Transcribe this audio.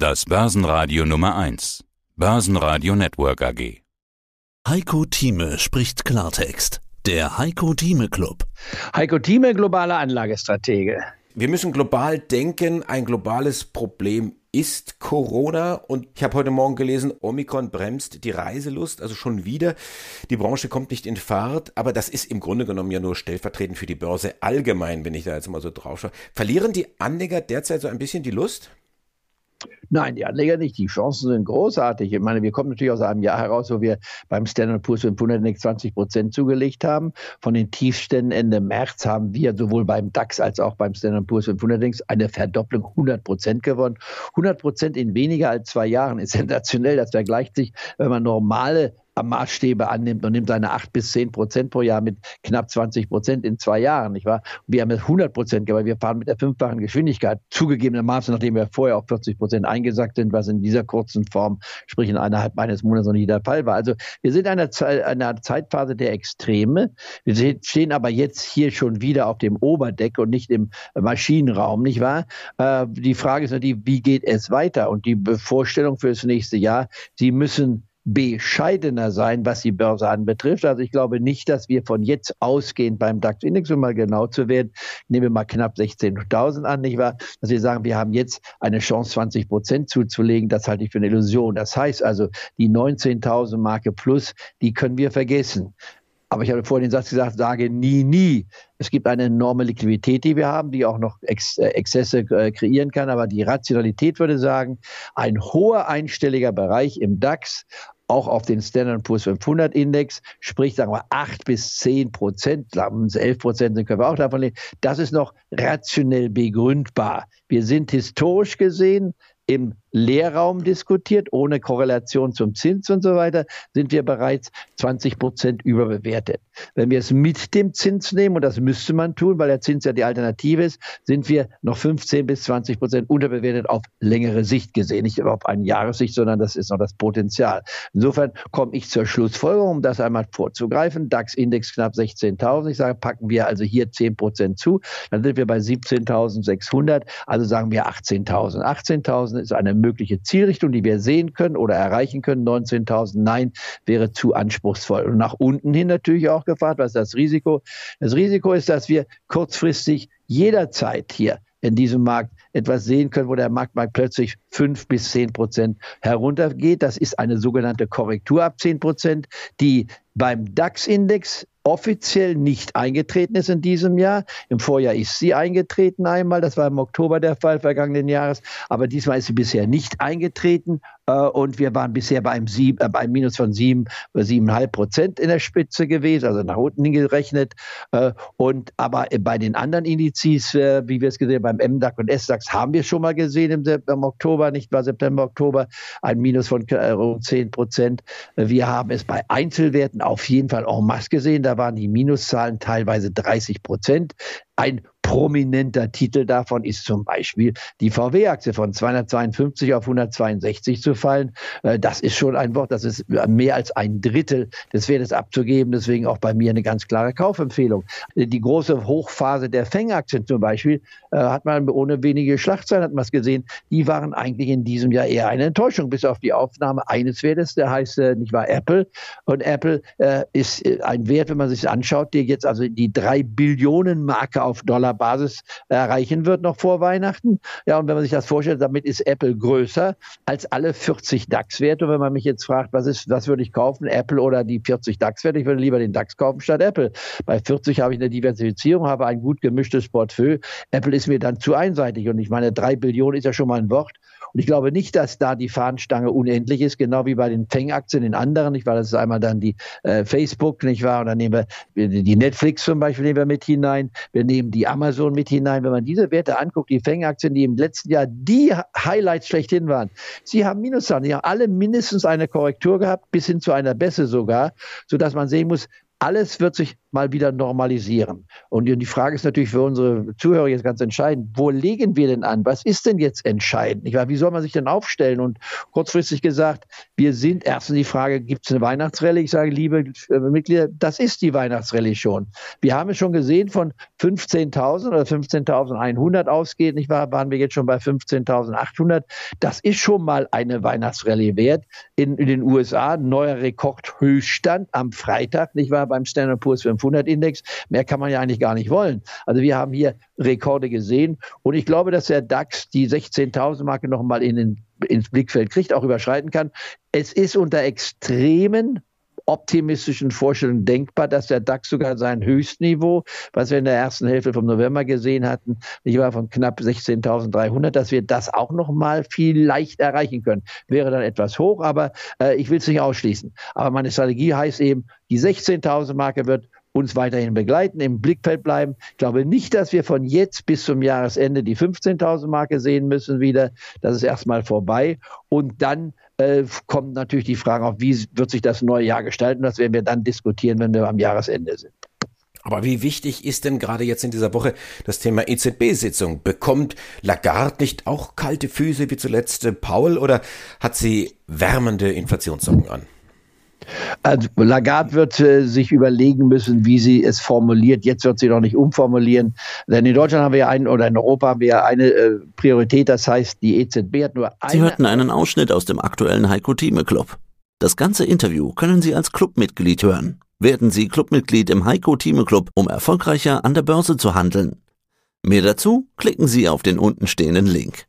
Das Börsenradio Nummer 1. Börsenradio Network AG. Heiko Thieme spricht Klartext. Der Heiko Thieme Club. Heiko Thieme, globaler Anlagestratege. Wir müssen global denken. Ein globales Problem ist Corona und ich habe heute Morgen gelesen, Omikron bremst die Reiselust, also schon wieder. Die Branche kommt nicht in Fahrt, aber das ist im Grunde genommen ja nur stellvertretend für die Börse allgemein, wenn ich da jetzt mal so drauf schaue. Verlieren die Anleger derzeit so ein bisschen die Lust? Nein, die Anleger nicht. Die Chancen sind großartig. Ich meine, wir kommen natürlich aus einem Jahr heraus, wo wir beim Standard Poor's 500 Index 20 Prozent zugelegt haben. Von den Tiefständen Ende März haben wir sowohl beim DAX als auch beim Standard Poor's 500 Index eine Verdopplung 100 Prozent gewonnen. 100 Prozent in weniger als zwei Jahren ist sensationell. Das vergleicht sich, wenn man normale Maßstäbe annimmt und nimmt seine 8 bis 10 Prozent pro Jahr mit knapp 20 Prozent in zwei Jahren, nicht wahr? Wir haben jetzt 100 Prozent, weil wir fahren mit der fünffachen Geschwindigkeit, zugegebenermaßen, nachdem wir vorher auf 40 Prozent eingesackt sind, was in dieser kurzen Form, sprich in innerhalb eines Monats noch nicht der Fall war. Also wir sind in einer, einer Zeitphase der Extreme. Wir stehen aber jetzt hier schon wieder auf dem Oberdeck und nicht im Maschinenraum, nicht wahr? Äh, die Frage ist natürlich, wie geht es weiter? Und die Vorstellung für das nächste Jahr, Sie müssen bescheidener sein, was die Börse anbetrifft. Also ich glaube nicht, dass wir von jetzt ausgehend beim DAX-Index, um mal genau zu werden, nehmen wir mal knapp 16.000 an, nicht wahr? Dass wir sagen, wir haben jetzt eine Chance, 20 Prozent zuzulegen. Das halte ich für eine Illusion. Das heißt also, die 19.000 Marke plus, die können wir vergessen. Aber ich habe vorhin den Satz gesagt, sage nie, nie. Es gibt eine enorme Liquidität, die wir haben, die auch noch Ex äh, Exzesse äh, kreieren kann. Aber die Rationalität würde sagen, ein hoher einstelliger Bereich im DAX auch auf den Standard Poor's 500 Index, sprich sagen wir 8 bis 10 Prozent, 11 Prozent können wir auch davon leben. Das ist noch rationell begründbar. Wir sind historisch gesehen im Leerraum diskutiert, ohne Korrelation zum Zins und so weiter, sind wir bereits 20 Prozent überbewertet. Wenn wir es mit dem Zins nehmen, und das müsste man tun, weil der Zins ja die Alternative ist, sind wir noch 15 bis 20 Prozent unterbewertet auf längere Sicht gesehen. Nicht auf eine Jahressicht, sondern das ist noch das Potenzial. Insofern komme ich zur Schlussfolgerung, um das einmal vorzugreifen. DAX-Index knapp 16.000. Ich sage, packen wir also hier 10 Prozent zu. Dann sind wir bei 17.600. Also sagen wir 18.000. 18.000 ist eine mögliche Zielrichtung, die wir sehen können oder erreichen können. 19.000, nein, wäre zu anspruchsvoll. Und nach unten hin natürlich auch gefragt, was ist das Risiko? Das Risiko ist, dass wir kurzfristig jederzeit hier in diesem Markt etwas sehen können, wo der Markt mal plötzlich fünf bis zehn Prozent heruntergeht. Das ist eine sogenannte Korrektur ab zehn Prozent, die beim DAX-Index offiziell nicht eingetreten ist in diesem Jahr. Im Vorjahr ist sie eingetreten einmal, das war im Oktober der Fall vergangenen Jahres, aber diesmal ist sie bisher nicht eingetreten äh, und wir waren bisher bei einem, sieben, äh, bei einem Minus von sieben, siebeneinhalb Prozent in der Spitze gewesen, also nach unten hingerechnet. Äh, und aber bei den anderen Indizes, äh, wie wir es gesehen haben, beim MDAX und SDAX, haben wir schon mal gesehen im, im Oktober, nicht bei September, Oktober, ein Minus von äh, rund zehn Prozent. Wir haben es bei Einzelwerten auf jeden Fall en masse gesehen. Da waren die Minuszahlen teilweise 30 Prozent. Ein prominenter Titel davon ist zum Beispiel die VW-Aktie von 252 auf 162 zu fallen. Äh, das ist schon ein Wort, das ist mehr als ein Drittel des Wertes abzugeben. Deswegen auch bei mir eine ganz klare Kaufempfehlung. Die große Hochphase der Feng-Aktien zum Beispiel äh, hat man ohne wenige Schlachtzeilen hat man es gesehen. Die waren eigentlich in diesem Jahr eher eine Enttäuschung, bis auf die Aufnahme eines Wertes, der heißt äh, nicht wahr Apple. Und Apple ist ein Wert, wenn man sich anschaut, der jetzt also die drei Billionen Marke auf Dollar Basis erreichen wird noch vor Weihnachten. Ja, und wenn man sich das vorstellt, damit ist Apple größer als alle 40 DAX-Werte. Und wenn man mich jetzt fragt, was ist, was würde ich kaufen, Apple oder die 40 DAX-Werte, ich würde lieber den DAX kaufen statt Apple. Bei 40 habe ich eine Diversifizierung, habe ein gut gemischtes Portfolio. Apple ist mir dann zu einseitig. Und ich meine, drei Billionen ist ja schon mal ein Wort. Und ich glaube nicht, dass da die Fahnenstange unendlich ist, genau wie bei den Feng-Aktien, den anderen, nicht wahr? Das ist einmal dann die äh, Facebook, nicht wahr? Und dann nehmen wir die Netflix zum Beispiel nehmen wir mit hinein. Wir nehmen die Amazon mit hinein. Wenn man diese Werte anguckt, die Feng-Aktien, die im letzten Jahr die Highlights schlechthin waren, sie haben Minuszahlen. Sie haben alle mindestens eine Korrektur gehabt, bis hin zu einer Bässe sogar, sodass man sehen muss, alles wird sich mal wieder normalisieren. Und die Frage ist natürlich für unsere Zuhörer jetzt ganz entscheidend. Wo legen wir denn an? Was ist denn jetzt entscheidend? Wie soll man sich denn aufstellen? Und kurzfristig gesagt, wir sind erstens die Frage, gibt es eine Weihnachtsrallye? Ich sage, liebe äh, Mitglieder, das ist die Weihnachtsrallye schon. Wir haben es schon gesehen, von 15.000 oder 15.100 ausgeht, nicht wahr, waren wir jetzt schon bei 15.800. Das ist schon mal eine Weihnachtsrallye wert. In, in den USA neuer Rekordhöchststand am Freitag, nicht wahr, beim Standard Poor's 500 Index. Mehr kann man ja eigentlich gar nicht wollen. Also wir haben hier Rekorde gesehen und ich glaube, dass der DAX die 16.000 Marke noch mal in den, ins Blickfeld kriegt, auch überschreiten kann. Es ist unter extremen optimistischen Vorstellungen denkbar, dass der DAX sogar sein Höchstniveau, was wir in der ersten Hälfte vom November gesehen hatten, nicht wahr, von knapp 16.300, dass wir das auch noch mal vielleicht erreichen können. Wäre dann etwas hoch, aber äh, ich will es nicht ausschließen. Aber meine Strategie heißt eben, die 16.000 Marke wird uns weiterhin begleiten, im Blickfeld bleiben. Ich glaube nicht, dass wir von jetzt bis zum Jahresende die 15.000 Marke sehen müssen wieder. Das ist erstmal vorbei. Und dann äh, kommt natürlich die Frage auf, wie wird sich das neue Jahr gestalten. Das werden wir dann diskutieren, wenn wir am Jahresende sind. Aber wie wichtig ist denn gerade jetzt in dieser Woche das Thema EZB-Sitzung? Bekommt Lagarde nicht auch kalte Füße wie zuletzt Paul oder hat sie wärmende Inflationssocken an? Also Lagarde wird äh, sich überlegen müssen, wie sie es formuliert. Jetzt wird sie noch nicht umformulieren. Denn in Deutschland haben wir ja einen, oder in Europa haben wir ja eine äh, Priorität, das heißt, die EZB hat nur eine. Sie hörten einen Ausschnitt aus dem aktuellen Heiko Thieme Club. Das ganze Interview können Sie als Clubmitglied hören. Werden Sie Clubmitglied im Heiko Thieme Club, um erfolgreicher an der Börse zu handeln. Mehr dazu klicken Sie auf den untenstehenden Link.